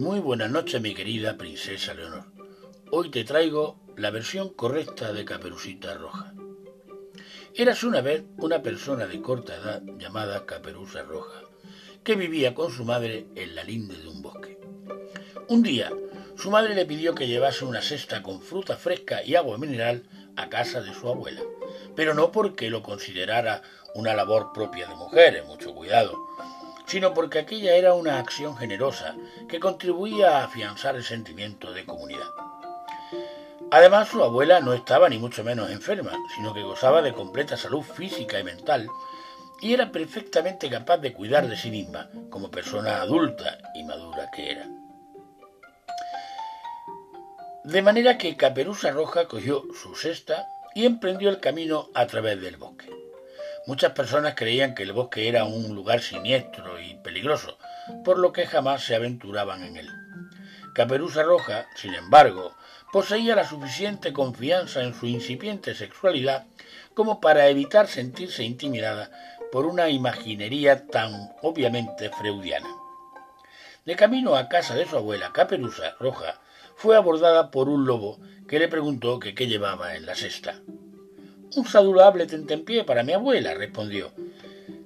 Muy buenas noches, mi querida princesa Leonor. Hoy te traigo la versión correcta de Caperucita Roja. Eras una vez una persona de corta edad llamada Caperuza Roja, que vivía con su madre en la linde de un bosque. Un día, su madre le pidió que llevase una cesta con fruta fresca y agua mineral a casa de su abuela, pero no porque lo considerara una labor propia de mujeres, mucho cuidado, sino porque aquella era una acción generosa que contribuía a afianzar el sentimiento de comunidad. Además, su abuela no estaba ni mucho menos enferma, sino que gozaba de completa salud física y mental, y era perfectamente capaz de cuidar de sí misma, como persona adulta y madura que era. De manera que Caperuza Roja cogió su cesta y emprendió el camino a través del bosque. Muchas personas creían que el bosque era un lugar siniestro y peligroso, por lo que jamás se aventuraban en él. Caperuza Roja, sin embargo, poseía la suficiente confianza en su incipiente sexualidad como para evitar sentirse intimidada por una imaginería tan obviamente freudiana. De camino a casa de su abuela, Caperuza Roja fue abordada por un lobo que le preguntó que qué llevaba en la cesta. Un saludable tentempié para mi abuela, respondió,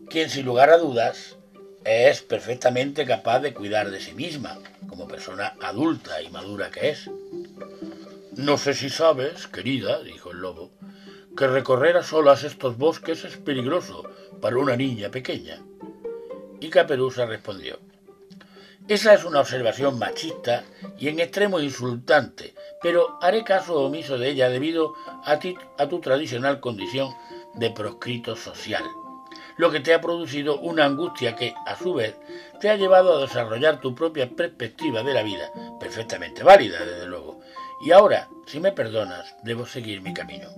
quien sin lugar a dudas es perfectamente capaz de cuidar de sí misma, como persona adulta y madura que es. No sé si sabes, querida, dijo el lobo, que recorrer a solas estos bosques es peligroso para una niña pequeña. Y Caperuza respondió, esa es una observación machista y en extremo insultante, pero haré caso omiso de ella debido a, tu tradicional condición de proscrito social, lo que te ha producido una angustia que, a su vez, te ha llevado a desarrollar tu propia perspectiva de la vida, perfectamente válida, desde luego. Y ahora, si me perdonas, debo seguir mi camino.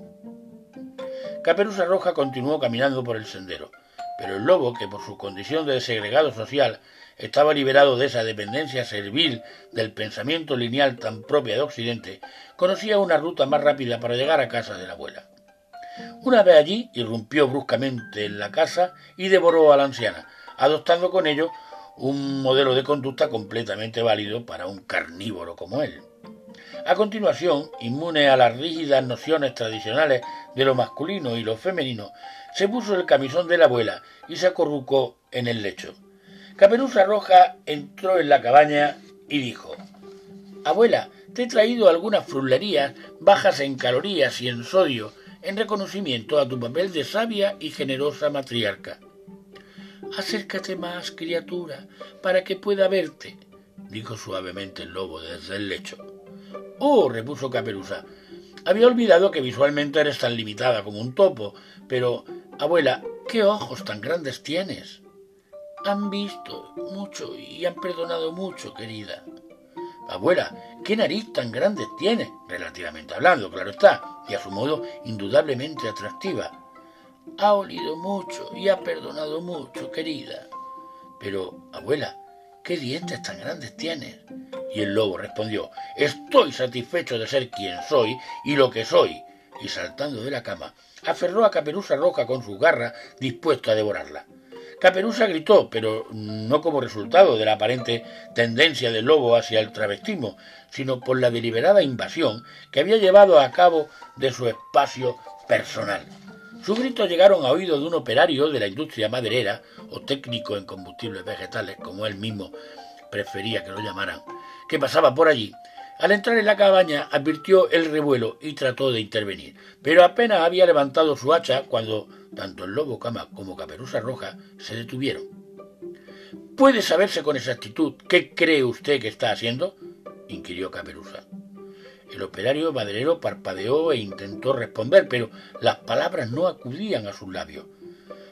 Caperuza Roja continuó caminando por el sendero, pero el lobo, que por su condición de desegregado social estaba liberado de esa dependencia servil del pensamiento lineal tan propia de Occidente, conocía una ruta más rápida para llegar a casa de la abuela. Una vez allí, irrumpió bruscamente en la casa y devoró a la anciana, adoptando con ello un modelo de conducta completamente válido para un carnívoro como él. A continuación, inmune a las rígidas nociones tradicionales de lo masculino y lo femenino, se puso el camisón de la abuela y se acurrucó en el lecho. Caperuza Roja entró en la cabaña y dijo Abuela, te he traído algunas frulerías bajas en calorías y en sodio en reconocimiento a tu papel de sabia y generosa matriarca. Acércate más, criatura, para que pueda verte, dijo suavemente el lobo desde el lecho. Oh, repuso Caperuza. Había olvidado que visualmente eres tan limitada como un topo, pero, abuela, ¿qué ojos tan grandes tienes? Han visto mucho y han perdonado mucho, querida. Abuela, ¿qué nariz tan grande tiene? Relativamente hablando, claro está, y a su modo indudablemente atractiva. Ha olido mucho y ha perdonado mucho, querida. Pero, abuela, ¿qué dientes tan grandes tienes? Y el lobo respondió, estoy satisfecho de ser quien soy y lo que soy. Y saltando de la cama, aferró a Caperuza Roja con su garra, dispuesto a devorarla. Caperuza gritó, pero no como resultado de la aparente tendencia del lobo hacia el travestismo, sino por la deliberada invasión que había llevado a cabo de su espacio personal. Sus gritos llegaron a oídos de un operario de la industria maderera, o técnico en combustibles vegetales, como él mismo prefería que lo llamaran, que pasaba por allí. Al entrar en la cabaña advirtió el revuelo y trató de intervenir, pero apenas había levantado su hacha cuando tanto el lobo cama como Caperuza Roja se detuvieron. ¿Puede saberse con exactitud qué cree usted que está haciendo? inquirió Caperuza. El operario maderero parpadeó e intentó responder, pero las palabras no acudían a sus labios.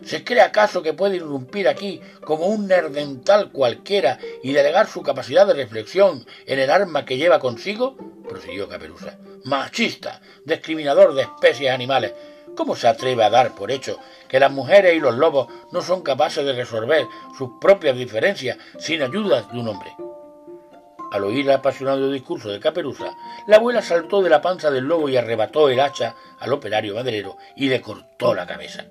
¿Se cree acaso que puede irrumpir aquí como un nerdental cualquiera y delegar su capacidad de reflexión en el arma que lleva consigo? prosiguió Caperuza. Machista, discriminador de especies animales. ¿Cómo se atreve a dar por hecho que las mujeres y los lobos no son capaces de resolver sus propias diferencias sin ayuda de un hombre? Al oír el apasionado discurso de Caperuza, la abuela saltó de la panza del lobo y arrebató el hacha al operario maderero y le cortó la cabeza.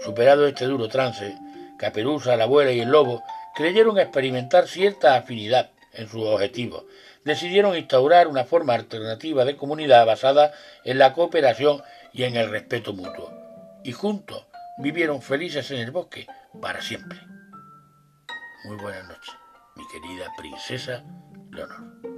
Superado este duro trance, Caperuza, la abuela y el lobo creyeron experimentar cierta afinidad en sus objetivos, decidieron instaurar una forma alternativa de comunidad basada en la cooperación y en el respeto mutuo. Y juntos vivieron felices en el bosque para siempre. Muy buenas noches, mi querida princesa Leonor.